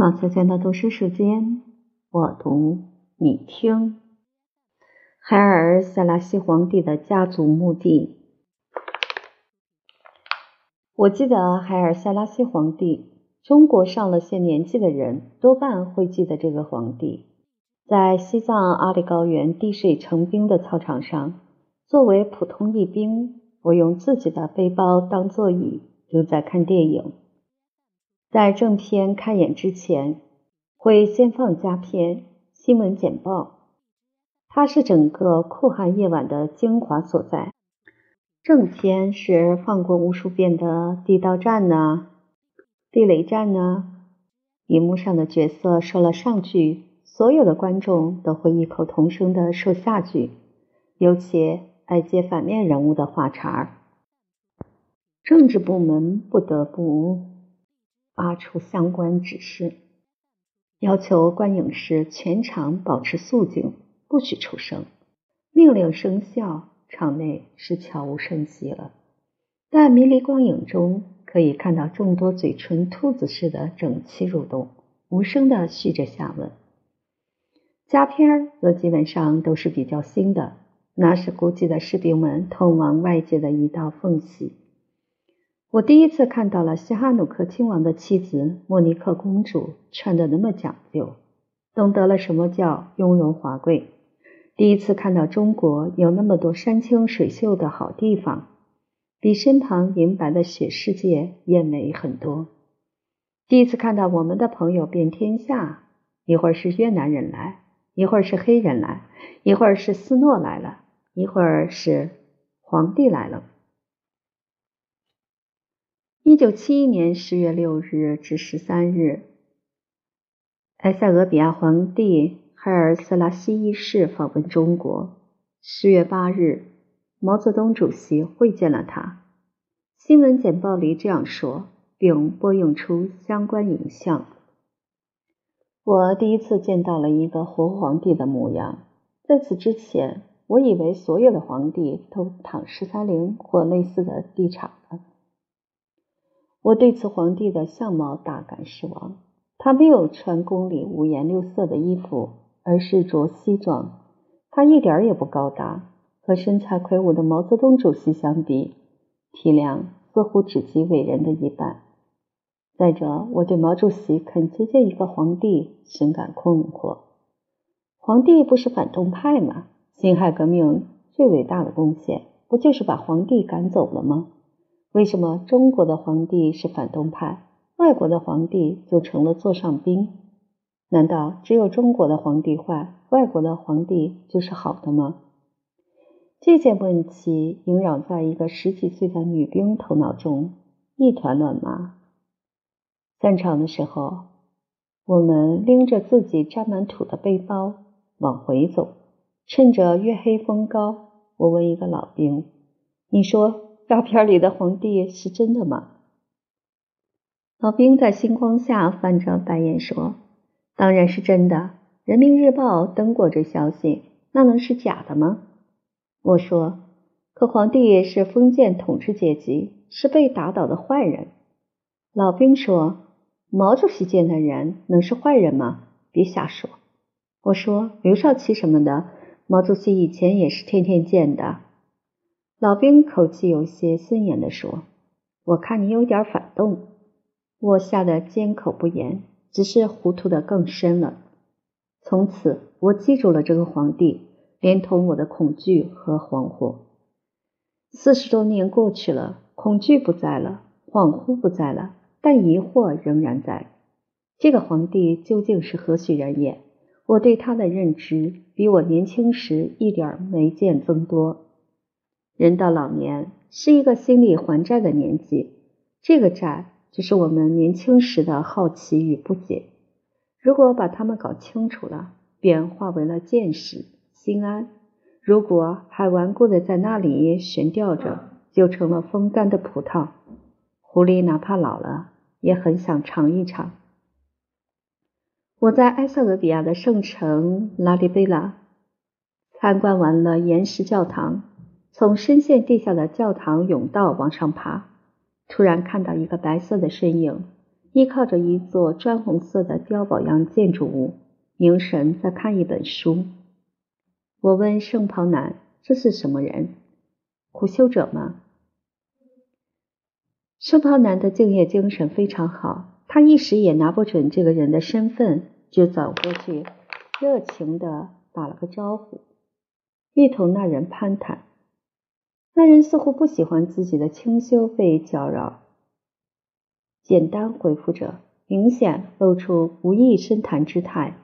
毛小娟的读书时间，我读你听。海尔·塞拉西皇帝的家族墓地。我记得海尔·塞拉西皇帝，中国上了些年纪的人多半会记得这个皇帝。在西藏阿里高原滴水成冰的操场上，作为普通一兵，我用自己的背包当座椅，正在看电影。在正片开演之前，会先放佳片、新闻简报，它是整个酷寒夜晚的精华所在。正片是放过无数遍的地道战呢、地雷战呢，荧幕上的角色说了上句，所有的观众都会异口同声的说下句，尤其爱接反面人物的话茬儿。政治部门不得不。发出相关指示，要求观影时全场保持肃静，不许出声。命令生效，场内是悄无声息了。但迷离光影中，可以看到众多嘴唇兔子似的整齐蠕动，无声的续着下文。佳片则基本上都是比较新的，那是估计的士兵们通往外界的一道缝隙。我第一次看到了西哈努克亲王的妻子莫尼克公主穿的那么讲究，懂得了什么叫雍容华贵。第一次看到中国有那么多山清水秀的好地方，比身旁银白的雪世界也美很多。第一次看到我们的朋友遍天下，一会儿是越南人来，一会儿是黑人来，一会儿是斯诺来了，一会儿是皇帝来了。一九七一年十月六日至十三日，埃塞俄比亚皇帝海尔·斯拉西一世访问中国。十月八日，毛泽东主席会见了他。新闻简报里这样说，并播映出相关影像。我第一次见到了一个活皇帝的模样。在此之前，我以为所有的皇帝都躺十三陵或类似的地场了。我对此皇帝的相貌大感失望。他没有穿宫里五颜六色的衣服，而是着西装。他一点也不高大，和身材魁梧的毛泽东主席相比，体量似乎只及伟人的一半。再者，我对毛主席肯接见一个皇帝深感困惑。皇帝不是反动派吗？辛亥革命最伟大的贡献，不就是把皇帝赶走了吗？为什么中国的皇帝是反动派，外国的皇帝就成了座上宾？难道只有中国的皇帝坏，外国的皇帝就是好的吗？这件问题萦绕在一个十几岁的女兵头脑中，一团乱麻。散场的时候，我们拎着自己沾满土的背包往回走，趁着月黑风高，我问一个老兵：“你说？”照片里的皇帝是真的吗？老兵在星光下翻着白眼说：“当然是真的，人民日报登过这消息，那能是假的吗？”我说：“可皇帝是封建统治阶级，是被打倒的坏人。”老兵说：“毛主席见的人能是坏人吗？别瞎说。”我说：“刘少奇什么的，毛主席以前也是天天见的。”老兵口气有些森严地说：“我看你有点反动。”我吓得缄口不言，只是糊涂的更深了。从此，我记住了这个皇帝，连同我的恐惧和惶惑。四十多年过去了，恐惧不在了，恍惚不在了，但疑惑仍然在。这个皇帝究竟是何许人也？我对他的认知比我年轻时一点没见增多。人到老年是一个心理还债的年纪，这个债就是我们年轻时的好奇与不解。如果把它们搞清楚了，便化为了见识、心安；如果还顽固的在那里悬吊着，就成了风干的葡萄。狐狸哪怕老了，也很想尝一尝。我在埃塞俄比亚的圣城拉利贝拉参观完了岩石教堂。从深陷地下的教堂甬道往上爬，突然看到一个白色的身影，依靠着一座砖红色的碉堡样建筑物，凝神在看一本书。我问圣袍男：“这是什么人？苦修者吗？”圣袍男的敬业精神非常好，他一时也拿不准这个人的身份，就走过去，热情的打了个招呼，欲同那人攀谈。那人似乎不喜欢自己的清修被搅扰，简单回复着，明显露出无意深谈之态。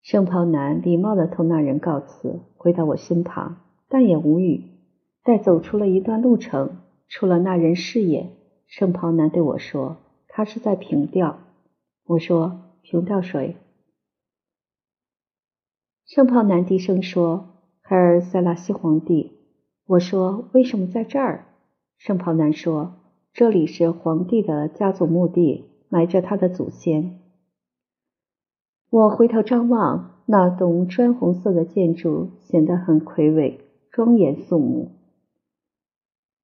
圣袍男礼貌的同那人告辞，回到我身旁，但也无语。待走出了一段路程，出了那人视野，圣袍男对我说：“他是在凭吊。”我说：“凭吊谁？”圣袍男低声说：“海尔塞拉西皇帝。”我说：“为什么在这儿？”圣袍男说：“这里是皇帝的家族墓地，埋着他的祖先。”我回头张望，那栋砖红色的建筑显得很魁伟、庄严肃穆。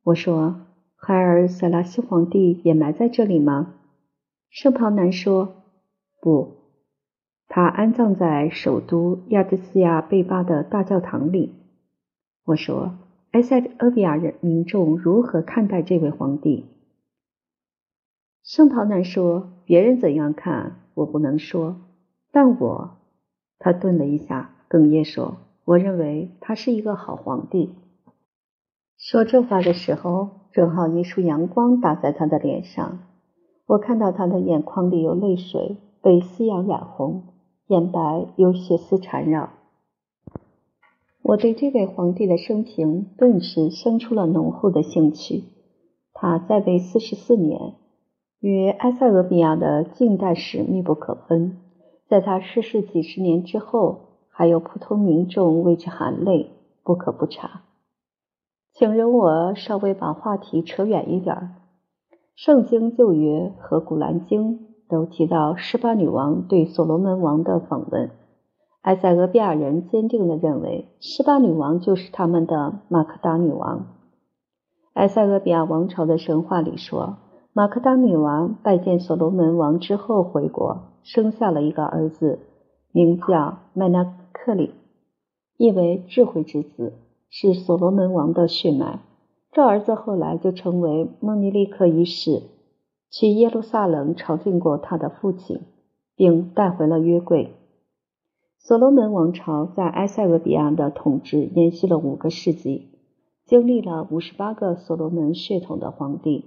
我说：“海尔塞拉西皇帝也埋在这里吗？”圣袍男说：“不，他安葬在首都亚的斯亚贝巴的大教堂里。”我说。埃塞俄比亚人民众如何看待这位皇帝？圣陶男说：“别人怎样看，我不能说，但我……”他顿了一下，哽咽说：“我认为他是一个好皇帝。”说这话的时候，正好一束阳光打在他的脸上，我看到他的眼眶里有泪水，被夕阳染红，眼白有血丝缠绕。我对这位皇帝的生平顿时生出了浓厚的兴趣。他在位四十四年，与埃塞俄比亚的近代史密不可分。在他逝世几十年之后，还有普通民众为之含泪，不可不查。请容我稍微把话题扯远一点。圣经旧约和古兰经都提到十八女王对所罗门王的访问。埃塞俄比亚人坚定地认为，十八女王就是他们的马克达女王。埃塞俄比亚王朝的神话里说，马克达女王拜见所罗门王之后回国，生下了一个儿子，名叫麦纳克里，意为智慧之子，是所罗门王的血脉。这儿子后来就成为孟尼利克一世，去耶路撒冷朝觐过他的父亲，并带回了约柜。所罗门王朝在埃塞俄比亚的统治延续了五个世纪，经历了五十八个所罗门血统的皇帝。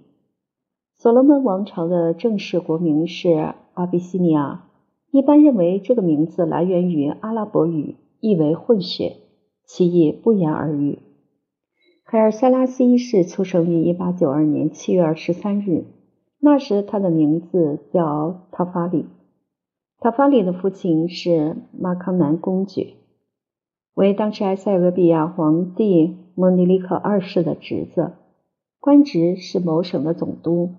所罗门王朝的正式国名是阿比西尼亚，一般认为这个名字来源于阿拉伯语，意为混血，其意不言而喻。海尔塞拉西一世出生于一八九二年七月二十三日，那时他的名字叫塔法里。塔法里的父亲是马康南公爵，为当时埃塞俄比亚皇帝蒙尼利克二世的侄子，官职是某省的总督。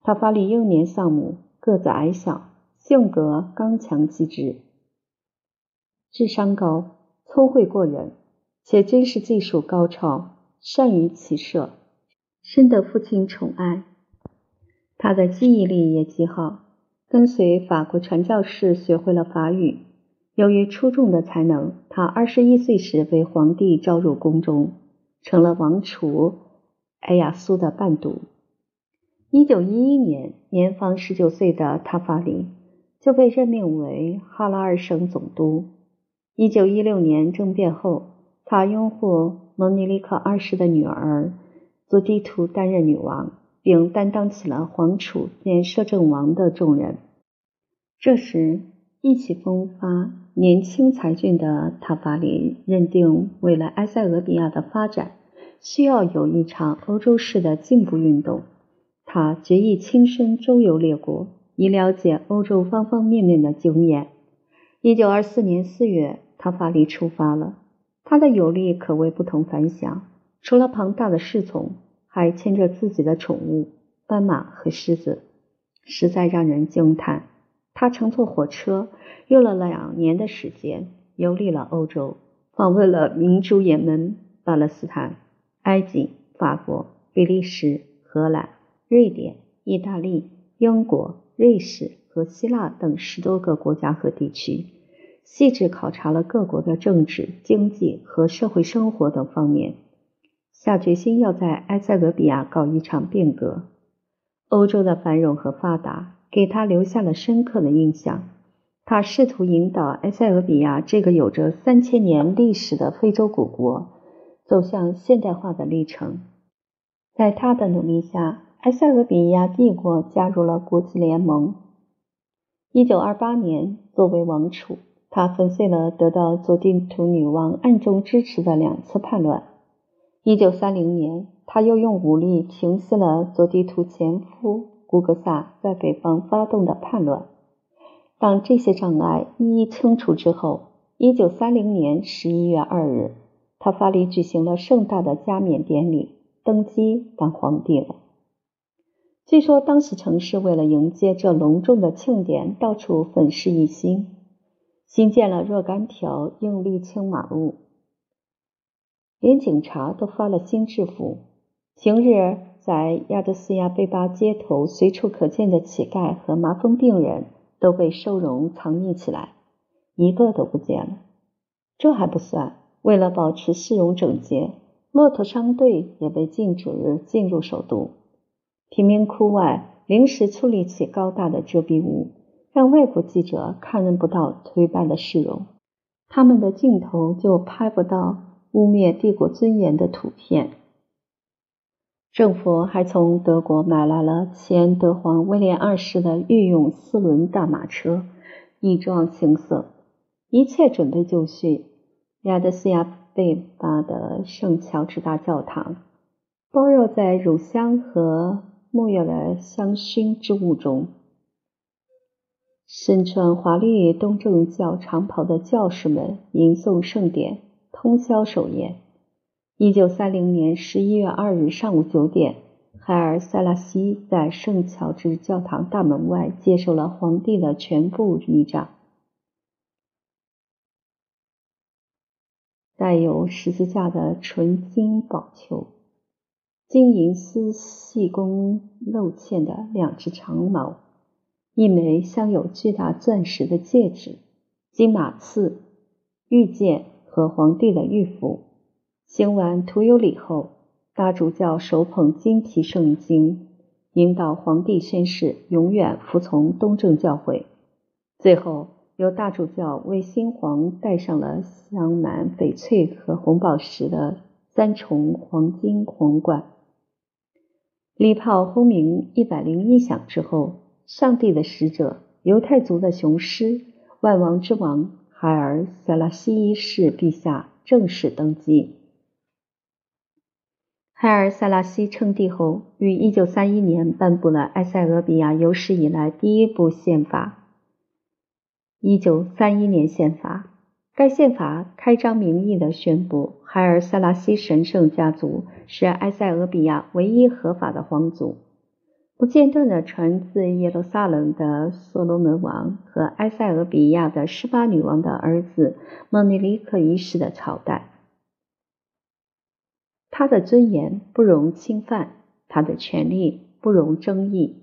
塔法里幼年丧母，个子矮小，性格刚强机智，智商高，聪慧过人，且军事技术高超，善于骑射，深得父亲宠爱。他的记忆力也极好。跟随法国传教士学会了法语。由于出众的才能，他二十一岁时被皇帝召入宫中，成了王储埃亚苏的伴读。一九一一年，年方十九岁的塔法里就被任命为哈拉尔省总督。一九一六年政变后，他拥护蒙尼利克二世的女儿祖迪图担任女王。并担当起了皇储兼摄政王的重任。这时，意气风发、年轻才俊的塔法里认定，为了埃塞俄比亚的发展，需要有一场欧洲式的进步运动。他决意亲身周游列国，以了解欧洲方方面面的经验。一九二四年四月，塔法里出发了。他的游历可谓不同凡响，除了庞大的侍从。还牵着自己的宠物斑马和狮子，实在让人惊叹。他乘坐火车，用了两年的时间，游历了欧洲，访问了明珠也门、巴勒斯坦、埃及、法国、比利时、荷兰、瑞典、意大利、英国、瑞士和希腊等十多个国家和地区，细致考察了各国的政治、经济和社会生活等方面，下决心要在埃塞俄比亚搞一场变革。欧洲的繁荣和发达给他留下了深刻的印象。他试图引导埃塞俄比亚这个有着三千年历史的非洲古国走向现代化的历程。在他的努力下，埃塞俄比亚帝国加入了国际联盟。一九二八年，作为王储，他粉碎了得到佐定图女王暗中支持的两次叛乱。一九三零年，他又用武力平息了佐地图前夫古格萨在北方发动的叛乱。当这些障碍一一清除之后，一九三零年十一月二日，他发力举行了盛大的加冕典礼，登基当皇帝了。据说当时城市为了迎接这隆重的庆典，到处粉饰一新，新建了若干条硬沥青马路，连警察都发了新制服。平日在亚得斯亚贝巴街头随处可见的乞丐和麻风病人。都被收容藏匿起来，一个都不见了。这还不算，为了保持市容整洁，骆驼商队也被禁止进入首都。贫民窟外临时矗立起高大的遮蔽物，让外国记者看不到颓败的市容，他们的镜头就拍不到污蔑帝国尊严的图片。政府还从德国买来了前德皇威廉二世的御用四轮大马车，以壮行色。一切准备就绪。亚德斯亚贝巴的圣乔治大教堂包绕在乳香和沐浴的香薰之雾中。身穿华丽东正教长袍的教士们吟诵圣典，通宵守夜。一九三零年十一月二日上午九点，海尔塞拉西在圣乔治教堂大门外接受了皇帝的全部仪仗。带有十字架的纯金宝球，金银丝细工镂嵌的两只长矛，一枚镶有巨大钻石的戒指，金马刺、玉剑和皇帝的御符。行完徒有礼后，大主教手捧金皮圣经，引导皇帝宣誓永远服从东正教会。最后，由大主教为新皇戴上了镶满翡翠和红宝石的三重黄金皇冠。礼炮轰鸣一百零一响之后，上帝的使者、犹太族的雄狮、万王之王海尔塞拉西一世陛下正式登基。海尔塞拉西称帝后，于一九三一年颁布了埃塞俄比亚有史以来第一部宪法——一九三一年宪法。该宪法开张明义地宣布，海尔塞拉西神圣家族是埃塞俄比亚唯一合法的皇族，不间断地传自耶路撒冷的所罗门王和埃塞俄比亚的十八女王的儿子蒙尼里克一世的朝代。他的尊严不容侵犯，他的权利不容争议。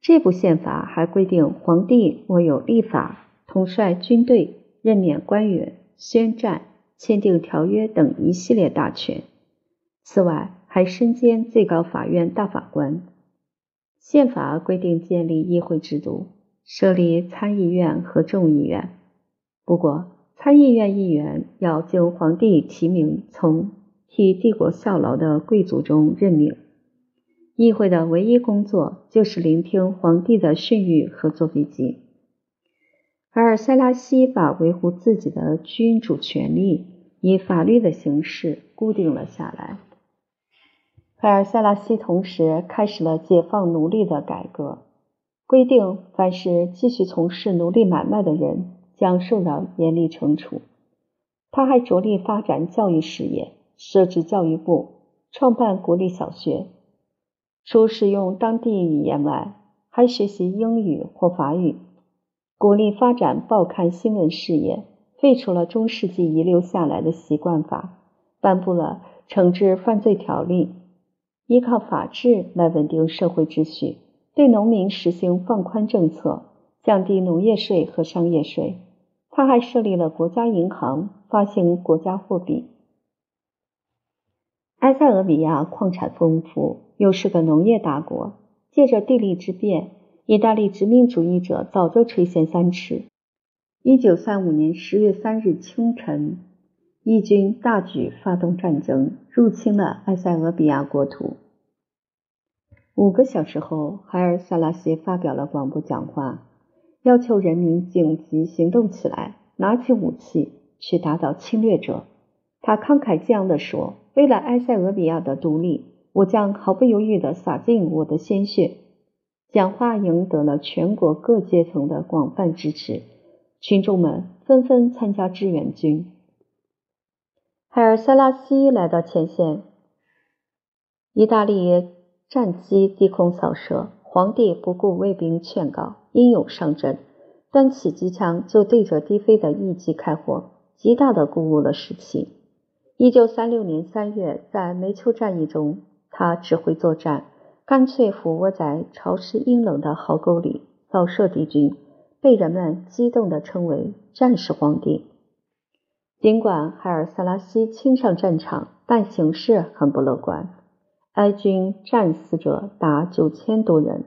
这部宪法还规定，皇帝握有立法、统帅军队、任免官员、宣战、签订条约等一系列大权。此外，还身兼最高法院大法官。宪法规定建立议会制度，设立参议院和众议院。不过，参议院议员要经皇帝提名，从替帝国效劳的贵族中任命，议会的唯一工作就是聆听皇帝的训谕和作笔记。而塞拉西把维护自己的君主权利以法律的形式固定了下来。海尔塞拉西同时开始了解放奴隶的改革，规定凡是继续从事奴隶买卖的人将受到严厉惩处。他还着力发展教育事业。设置教育部，创办国立小学，除使用当地语言外，还学习英语或法语。鼓励发展报刊新闻事业，废除了中世纪遗留下来的习惯法，颁布了惩治犯罪条例，依靠法治来稳定社会秩序，对农民实行放宽政策，降低农业税和商业税。他还设立了国家银行，发行国家货币。埃塞俄比亚矿产丰富，又是个农业大国。借着地利之便，意大利殖民主义者早就垂涎三尺。一九三五年十月三日清晨，义军大举发动战争，入侵了埃塞俄比亚国土。五个小时后，海尔萨拉西发表了广播讲话。要求人民紧急行动起来，拿起武器去打倒侵略者。他慷慨激昂地说：“为了埃塞俄比亚的独立，我将毫不犹豫地洒尽我的鲜血。”讲话赢得了全国各阶层的广泛支持，群众们纷纷参加志愿军。海尔塞拉西来到前线，意大利战机低空扫射，皇帝不顾卫兵劝告。英勇上阵，端起机枪就对着低飞的翼机开火，极大的鼓舞了士气。一九三六年三月，在梅丘战役中，他指挥作战，干脆俯卧在潮湿阴冷的壕沟里扫射敌军，被人们激动地称为“战士皇帝”。尽管海尔萨拉西亲上战场，但形势很不乐观，埃军战死者达九千多人。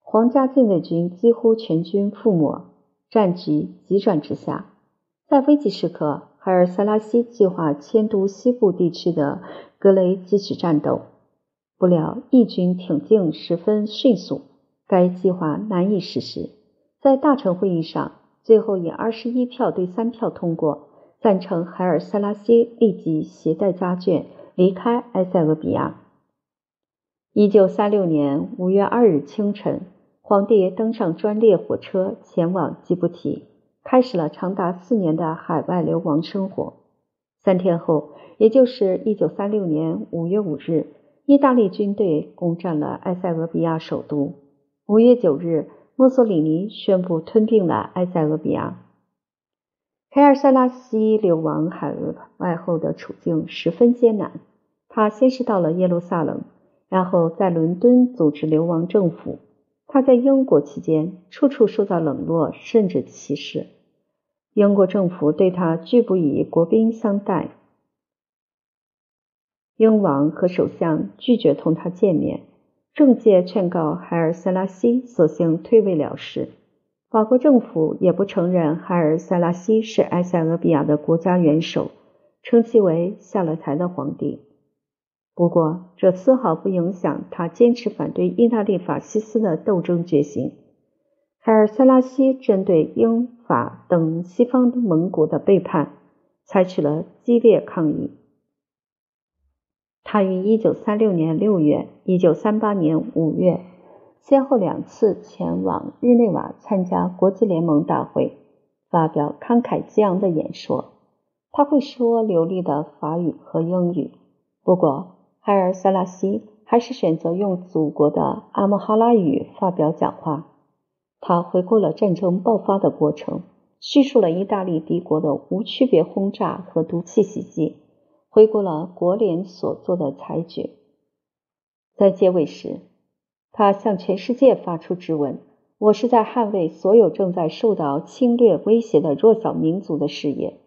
皇家禁卫军几乎全军覆没，战局急转直下。在危急时刻，海尔萨拉西计划迁都西部地区的格雷继续战斗。不料，义军挺进十分迅速，该计划难以实施。在大臣会议上，最后以二十一票对三票通过，赞成海尔萨拉西立即携带家眷离开埃塞俄比亚。一九三六年五月二日清晨。皇帝登上专列火车前往吉布提，开始了长达四年的海外流亡生活。三天后，也就是一九三六年五月五日，意大利军队攻占了埃塞俄比亚首都。五月九日，墨索里尼宣布吞并了埃塞俄比亚。凯尔塞拉西流亡海外后的处境十分艰难。他先是到了耶路撒冷，然后在伦敦组织流亡政府。他在英国期间，处处受到冷落，甚至歧视。英国政府对他拒不以国宾相待，英王和首相拒绝同他见面。政界劝告海尔塞拉西，索性退位了事。法国政府也不承认海尔塞拉西是埃塞俄比亚的国家元首，称其为下了台的皇帝。不过，这丝毫不影响他坚持反对意大利法西斯的斗争决心。海尔塞拉西针对英法等西方盟国的背叛，采取了激烈抗议。他于1936年6月、1938年5月，先后两次前往日内瓦参加国际联盟大会，发表慷慨激昂的演说。他会说流利的法语和英语，不过。海尔萨拉西还是选择用祖国的阿穆哈拉语发表讲话。他回顾了战争爆发的过程，叙述了意大利帝国的无区别轰炸和毒气袭击，回顾了国联所做的裁决。在结尾时，他向全世界发出质问：“我是在捍卫所有正在受到侵略威胁的弱小民族的事业。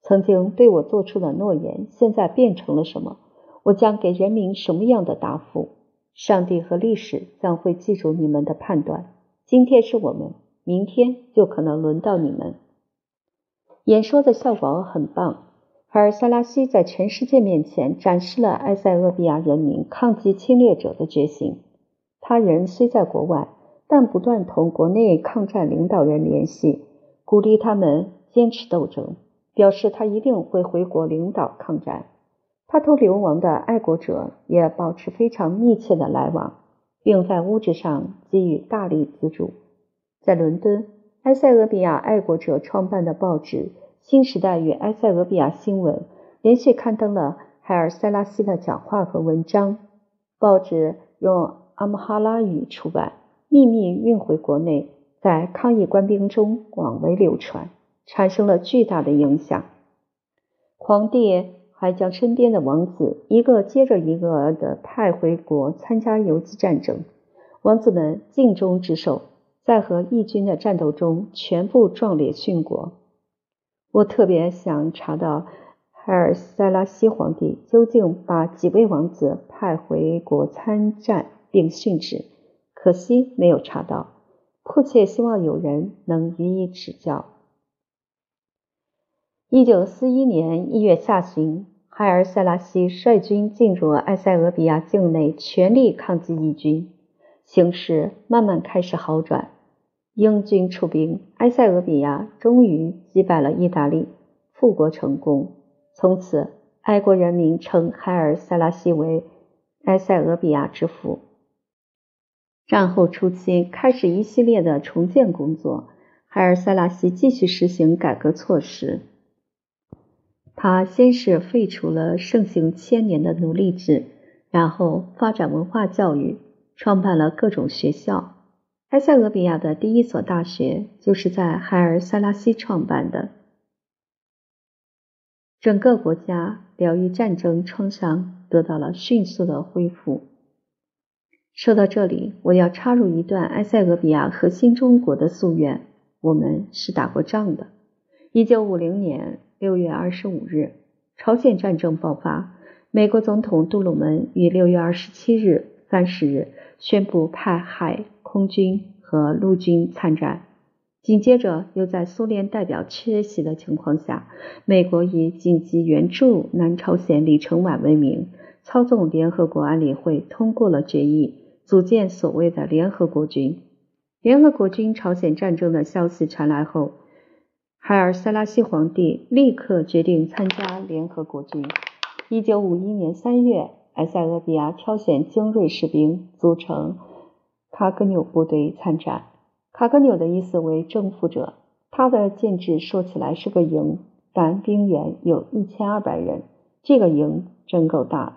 曾经对我做出的诺言，现在变成了什么？”我将给人民什么样的答复？上帝和历史将会记住你们的判断。今天是我们，明天就可能轮到你们。演说的效果很棒。海尔萨拉西在全世界面前展示了埃塞俄比亚人民抗击侵略者的决心。他人虽在国外，但不断同国内抗战领导人联系，鼓励他们坚持斗争，表示他一定会回国领导抗战。他同流亡的爱国者也保持非常密切的来往，并在物质上给予大力资助。在伦敦，埃塞俄比亚爱国者创办的报纸《新时代与埃塞俄比亚新闻》连续刊登了海尔塞拉西的讲话和文章。报纸用阿姆哈拉语出版，秘密运回国内，在抗议官兵中广为流传，产生了巨大的影响。皇帝。还将身边的王子一个接着一个的派回国参加游击战争。王子们尽忠职守，在和义军的战斗中全部壮烈殉国。我特别想查到海尔塞拉西皇帝究竟把几位王子派回国参战并训斥，可惜没有查到，迫切希望有人能予以指教。一九四一年一月下旬，海尔塞拉西率军进入埃塞俄比亚境内，全力抗击义军，形势慢慢开始好转。英军出兵，埃塞俄比亚终于击败了意大利，复国成功。从此，埃国人民称海尔塞拉西为埃塞俄比亚之父。战后初期，开始一系列的重建工作。海尔塞拉西继续实行改革措施。他先是废除了盛行千年的奴隶制，然后发展文化教育，创办了各种学校。埃塞俄比亚的第一所大学就是在海尔塞拉西创办的。整个国家疗愈战争创伤得到了迅速的恢复。说到这里，我要插入一段埃塞俄比亚和新中国的夙愿：我们是打过仗的。一九五零年六月二十五日，朝鲜战争爆发，美国总统杜鲁门于六月二十七日、三十日宣布派海。空军和陆军参战，紧接着又在苏联代表缺席的情况下，美国以紧急援助南朝鲜李承晚为名，操纵联合国安理会通过了决议，组建所谓的联合国军。联合国军朝鲜战争的消息传来后，海尔塞拉西皇帝立刻决定参加联合国军。一九五一年三月，埃塞俄比亚挑选精锐士兵组成。卡格纽部队参战。卡格纽的意思为征服者。他的建制说起来是个营，但兵员有一千二百人。这个营真够大的。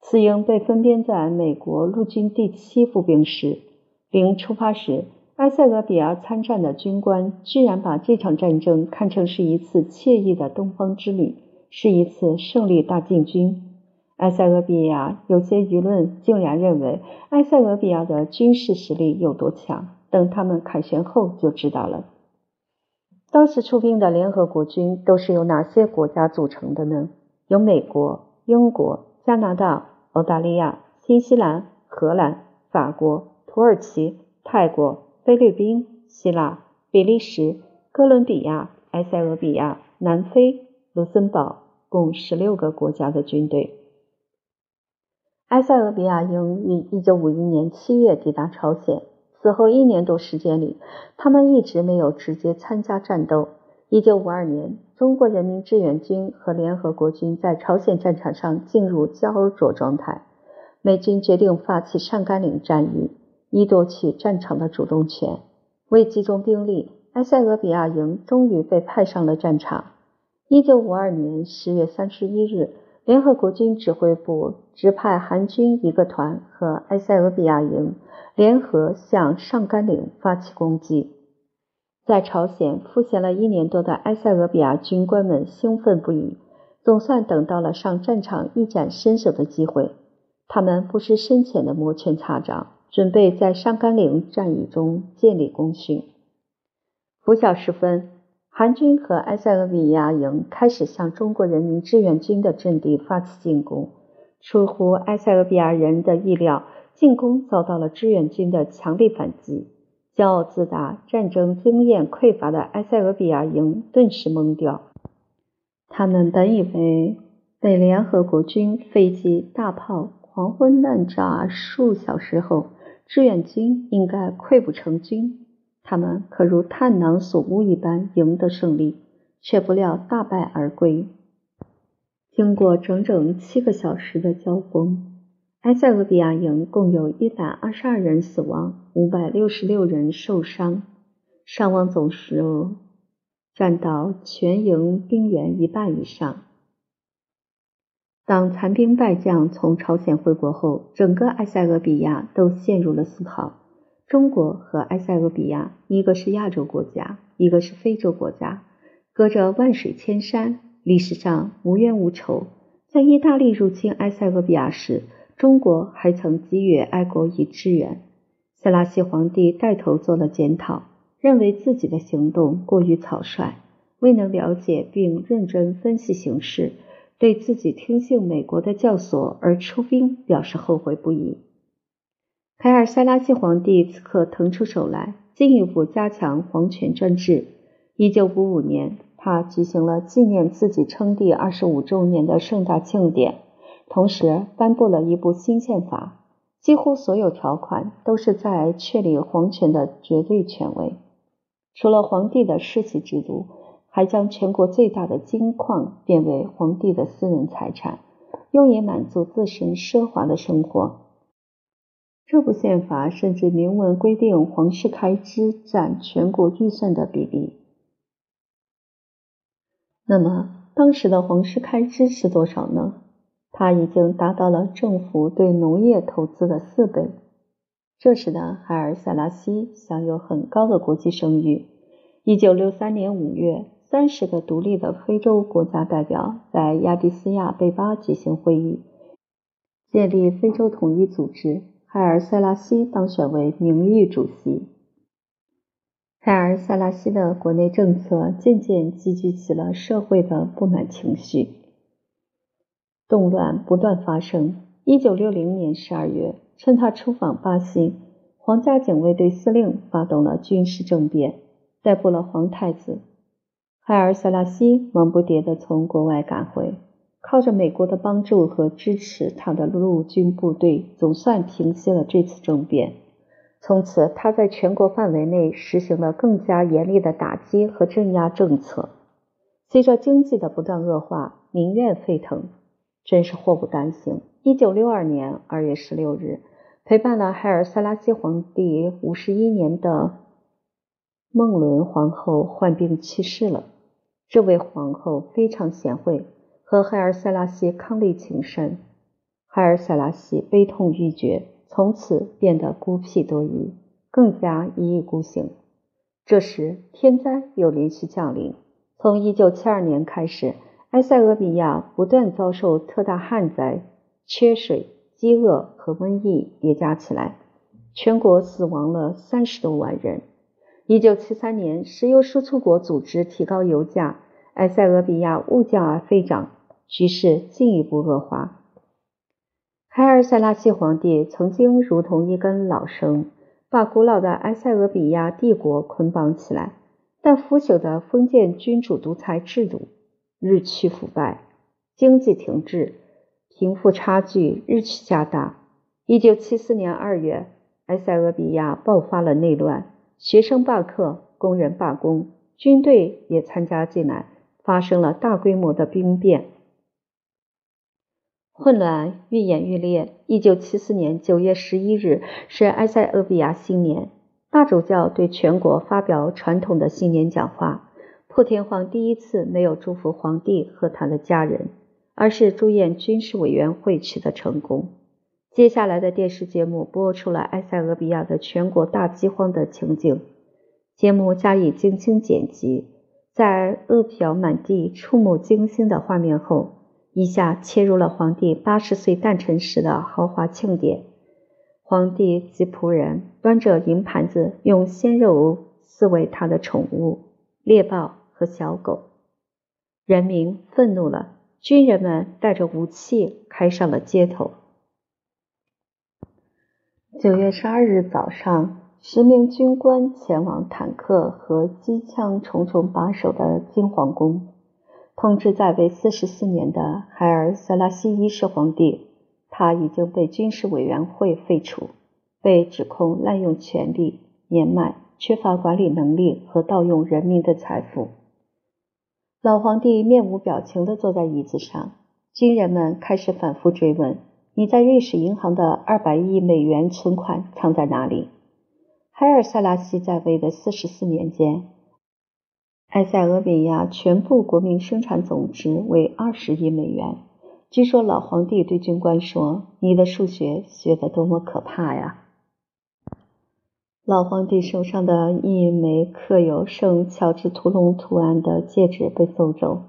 此营被分编在美国陆军第七步兵师。临出发时，埃塞俄比亚参战的军官居然把这场战争看成是一次惬意的东方之旅，是一次胜利大进军。埃塞俄比亚有些舆论竟然认为埃塞俄比亚的军事实力有多强，等他们凯旋后就知道了。当时出兵的联合国军都是由哪些国家组成的呢？有美国、英国、加拿大、澳大利亚、新西兰、荷兰、法国、土耳其、泰国、菲律宾、希腊、比利时、哥伦比亚、埃塞俄比亚、南非、卢森堡，共十六个国家的军队。埃塞俄比亚营于1951年7月抵达朝鲜，此后一年多时间里，他们一直没有直接参加战斗。1952年，中国人民志愿军和联合国军在朝鲜战场上进入焦灼状态，美军决定发起上甘岭战役，以夺取战场的主动权。为集中兵力，埃塞俄比亚营终于被派上了战场。1952年10月31日。联合国军指挥部指派韩军一个团和埃塞俄比亚营联合向上甘岭发起攻击。在朝鲜赋闲了一年多的埃塞俄比亚军官们兴奋不已，总算等到了上战场一展身手的机会。他们不失深浅的摩拳擦掌，准备在上甘岭战役中建立功勋。拂晓时分。韩军和埃塞俄比亚营开始向中国人民志愿军的阵地发起进攻。出乎埃塞俄比亚人的意料，进攻遭到了志愿军的强力反击。骄傲自大、战争经验匮乏的埃塞俄比亚营顿时懵掉。他们本以为被联合国军飞机、大炮狂轰滥炸数小时后，志愿军应该溃不成军。他们可如探囊所悟一般赢得胜利，却不料大败而归。经过整整七个小时的交锋，埃塞俄比亚营共有一百二十二人死亡，五百六十六人受伤，伤亡总数占到全营兵员一半以上。当残兵败将从朝鲜回国后，整个埃塞俄比亚都陷入了思考。中国和埃塞俄比亚，一个是亚洲国家，一个是非洲国家，隔着万水千山，历史上无冤无仇。在意大利入侵埃塞俄比亚时，中国还曾给予爱国以支援。塞拉西皇帝带头做了检讨，认为自己的行动过于草率，未能了解并认真分析形势，对自己听信美国的教唆而出兵表示后悔不已。凯尔塞拉西皇帝此刻腾出手来，进一步加强皇权专制。一九五五年，他举行了纪念自己称帝二十五周年的盛大庆典，同时颁布了一部新宪法。几乎所有条款都是在确立皇权的绝对权威。除了皇帝的世袭制度，还将全国最大的金矿变为皇帝的私人财产，用以满足自身奢华的生活。这部宪法甚至明文规定皇室开支占全国预算的比例。那么，当时的皇室开支是多少呢？它已经达到了政府对农业投资的四倍。这时的海尔塞拉西享有很高的国际声誉。一九六三年五月，三十个独立的非洲国家代表在亚的斯亚贝巴举行会议，建立非洲统一组织。海尔塞拉西当选为名誉主席。海尔塞拉西的国内政策渐渐积聚起了社会的不满情绪。动乱不断发生。一九六零年十二月，趁他出访巴西，皇家警卫队司令发动了军事政变，逮捕了皇太子海尔塞拉西，忙不迭地从国外赶回。靠着美国的帮助和支持，他的陆军部队总算平息了这次政变。从此，他在全国范围内实行了更加严厉的打击和镇压政策。随着经济的不断恶化，民怨沸腾。真是祸不单行。一九六二年二月十六日，陪伴了海尔塞拉西皇帝五十一年的孟伦皇后患病去世了。这位皇后非常贤惠，和海尔塞拉西伉俪情深。海尔塞拉西悲痛欲绝，从此变得孤僻多疑，更加一意孤行。这时，天灾又连续降临。从一九七二年开始。埃塞俄比亚不断遭受特大旱灾、缺水、饥饿和瘟疫叠加起来，全国死亡了三十多万人。一九七三年，石油输出国组织提高油价，埃塞俄比亚物价而飞涨，局势进一步恶化。海尔塞拉西皇帝曾经如同一根老绳，把古老的埃塞俄比亚帝国捆绑起来，但腐朽的封建君主独裁制度。日趋腐败，经济停滞，贫富差距日趋加大。一九七四年二月，埃塞俄比亚爆发了内乱，学生罢课，工人罢工，军队也参加进来，发生了大规模的兵变，混乱愈演愈烈。一九七四年九月十一日是埃塞俄比亚新年，大主教对全国发表传统的新年讲话。破天荒第一次没有祝福皇帝和他的家人，而是祝愿军事委员会取得成功。接下来的电视节目播出了埃塞俄比亚的全国大饥荒的情景。节目加以精心剪辑，在饿殍满地、触目惊心的画面后，一下切入了皇帝八十岁诞辰时的豪华庆典。皇帝及仆人端着银盘子，用鲜肉饲喂他的宠物猎豹。和小狗，人民愤怒了，军人们带着武器开上了街头。九月十二日早上，十名军官前往坦克和机枪重重把守的金皇宫，通知在位四十四年的海尔塞拉西一世皇帝，他已经被军事委员会废除，被指控滥用权力、年迈、缺乏管理能力和盗用人民的财富。老皇帝面无表情地坐在椅子上，军人们开始反复追问：“你在瑞士银行的二百亿美元存款藏在哪里？”海尔塞拉西在位的四十四年间，埃塞俄比亚全部国民生产总值为二十亿美元。据说老皇帝对军官说：“你的数学学得多么可怕呀！”老皇帝手上的一枚刻有圣乔治屠龙图案的戒指被搜走，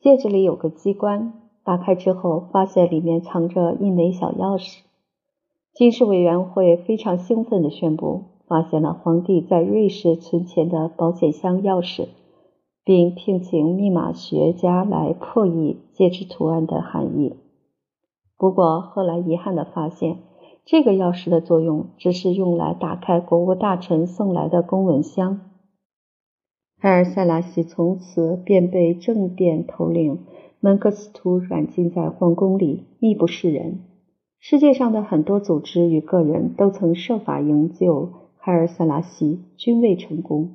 戒指里有个机关，打开之后发现里面藏着一枚小钥匙。军事委员会非常兴奋地宣布，发现了皇帝在瑞士存钱的保险箱钥匙，并聘请密码学家来破译戒指图案的含义。不过后来遗憾地发现，这个钥匙的作用只是用来打开国务大臣送来的公文箱。海尔塞拉西从此便被政变头领门克斯图软禁在皇宫里，密不示人。世界上的很多组织与个人都曾设法营救海尔塞拉西，均未成功。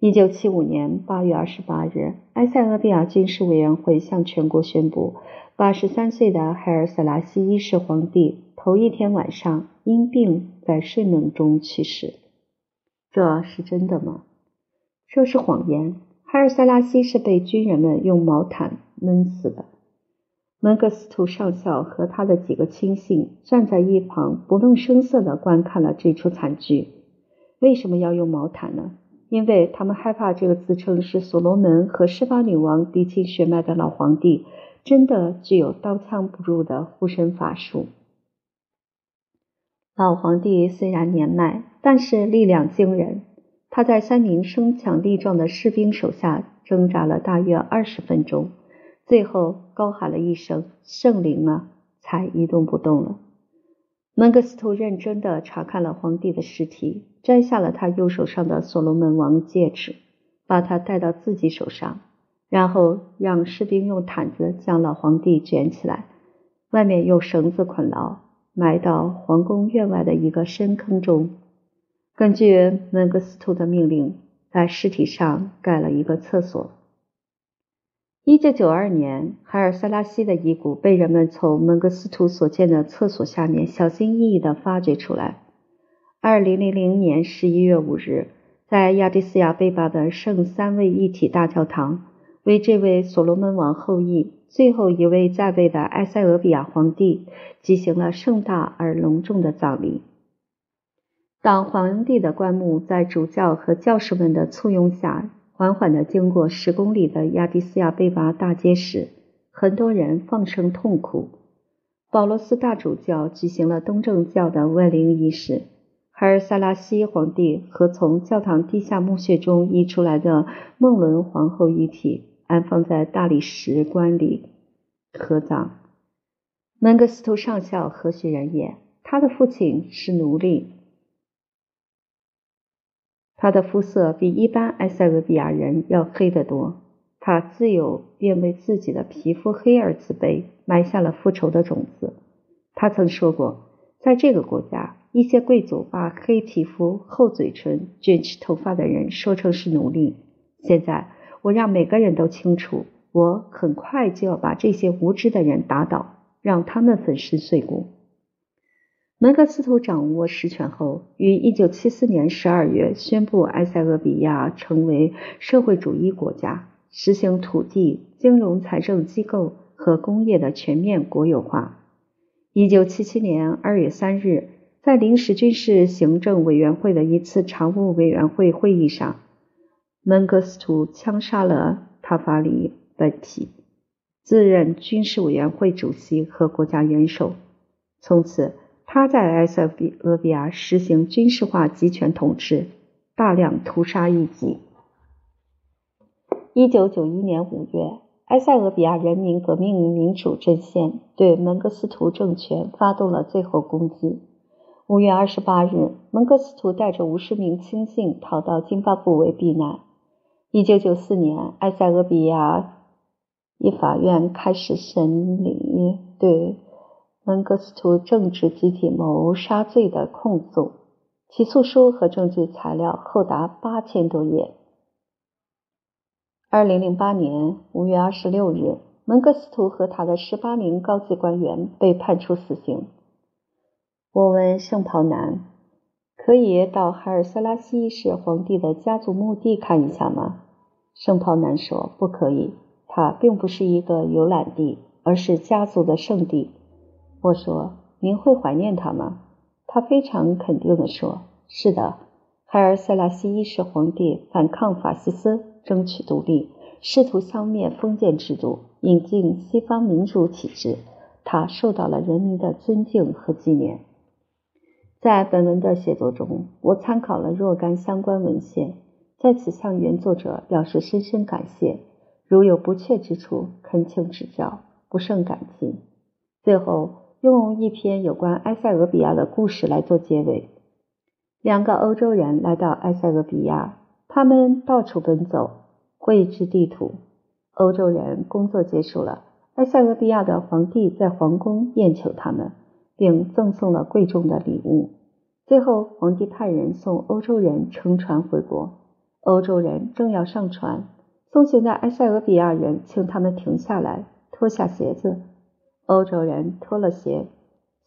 一九七五年八月二十八日，埃塞俄比亚军事委员会向全国宣布，八十三岁的海尔塞拉西一世皇帝头一天晚上因病在睡梦中去世。这是真的吗？这是谎言。海尔塞拉西是被军人们用毛毯闷死的。门格斯图上校和他的几个亲信站在一旁，不动声色地观看了这出惨剧。为什么要用毛毯呢？因为他们害怕这个自称是所罗门和施巴女王嫡亲血脉的老皇帝真的具有刀枪不入的护身法术。老皇帝虽然年迈，但是力量惊人。他在三名身强力壮的士兵手下挣扎了大约二十分钟。最后高喊了一声“圣灵啊”，才一动不动了。门格斯图认真地查看了皇帝的尸体，摘下了他右手上的所罗门王戒指，把它戴到自己手上，然后让士兵用毯子将老皇帝卷起来，外面用绳子捆牢，埋到皇宫院外的一个深坑中。根据门格斯图的命令，在尸体上盖了一个厕所。一九九二年，海尔塞拉西的遗骨被人们从门格斯图所建的厕所下面小心翼翼地发掘出来。二零零零年十一月五日，在亚的斯亚贝巴的圣三位一体大教堂，为这位所罗门王后裔最后一位在位的埃塞俄比亚皇帝举行了盛大而隆重的葬礼。当皇帝的棺木在主教和教士们的簇拥下，缓缓地经过十公里的亚的斯亚贝巴大街时，很多人放声痛哭。保罗斯大主教举行了东正教的万灵仪式。海尔萨拉西皇帝和从教堂地下墓穴中移出来的孟伦皇后遗体安放在大理石棺里合葬。门格斯图上校何许人也？他的父亲是奴隶。他的肤色比一般埃塞俄比亚人要黑得多。他自幼便为自己的皮肤黑而自卑，埋下了复仇的种子。他曾说过，在这个国家，一些贵族把黑皮肤、厚嘴唇、卷起头发的人说成是奴隶。现在，我让每个人都清楚，我很快就要把这些无知的人打倒，让他们粉身碎骨。门格斯图掌握实权后，于1974年12月宣布埃塞俄比亚成为社会主义国家，实行土地、金融、财政机构和工业的全面国有化。1977年2月3日，在临时军事行政委员会的一次常务委员会会议上，门格斯图枪杀了塔法里本体，自任军事委员会主席和国家元首。从此。他在埃塞俄比亚实行军事化集权统治，大量屠杀异己。一九九一年五月，埃塞俄比亚人民革命民主阵线对门格斯图政权发动了最后攻击。五月二十八日，门格斯图带着五十名亲信逃到津巴布韦避难。一九九四年，埃塞俄比亚一法院开始审理对。门格斯图政治集体谋杀罪的控诉，起诉书和证据材料厚达八千多页。二零零八年五月二十六日，门格斯图和他的十八名高级官员被判处死刑。我问圣袍男：“可以到海尔塞拉西一世皇帝的家族墓地看一下吗？”圣袍南说：“不可以，它并不是一个游览地，而是家族的圣地。”我说：“您会怀念他吗？”他非常肯定地说：“是的，海尔塞拉西一世皇帝反抗法西斯，争取独立，试图消灭封建制度，引进西方民主体制。他受到了人民的尊敬和纪念。”在本文的写作中，我参考了若干相关文献，在此向原作者表示深深感谢。如有不确之处，恳请指教，不胜感激。最后，用一篇有关埃塞俄比亚的故事来做结尾。两个欧洲人来到埃塞俄比亚，他们到处奔走，绘制地图。欧洲人工作结束了，埃塞俄比亚的皇帝在皇宫宴请他们。并赠送了贵重的礼物。最后，皇帝派人送欧洲人乘船回国。欧洲人正要上船，送行的埃塞俄比亚人请他们停下来，脱下鞋子。欧洲人脱了鞋，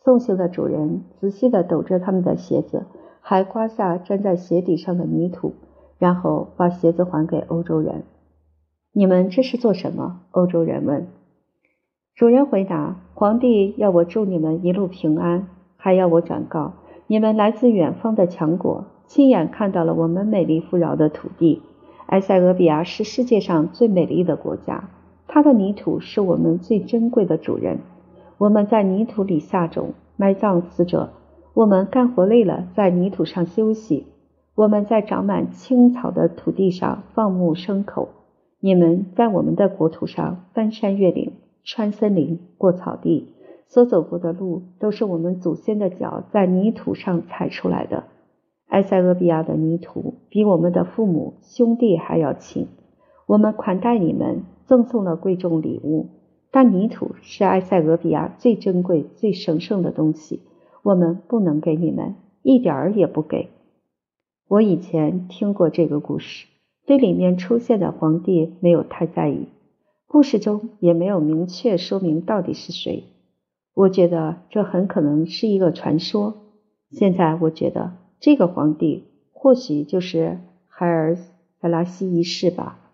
送行的主人仔细地抖着他们的鞋子，还刮下粘在鞋底上的泥土，然后把鞋子还给欧洲人。你们这是做什么？欧洲人问。主人回答：“皇帝要我祝你们一路平安，还要我转告你们来自远方的强国，亲眼看到了我们美丽富饶的土地。埃塞俄比亚是世界上最美丽的国家，它的泥土是我们最珍贵的主人。我们在泥土里下种，埋葬死者；我们干活累了，在泥土上休息；我们在长满青草的土地上放牧牲口。你们在我们的国土上翻山越岭。”穿森林，过草地，所走过的路都是我们祖先的脚在泥土上踩出来的。埃塞俄比亚的泥土比我们的父母兄弟还要亲。我们款待你们，赠送了贵重礼物，但泥土是埃塞俄比亚最珍贵、最神圣的东西，我们不能给你们，一点儿也不给。我以前听过这个故事，对里面出现的皇帝没有太在意。故事中也没有明确说明到底是谁，我觉得这很可能是一个传说。现在我觉得这个皇帝或许就是海尔·塞拉西一世吧。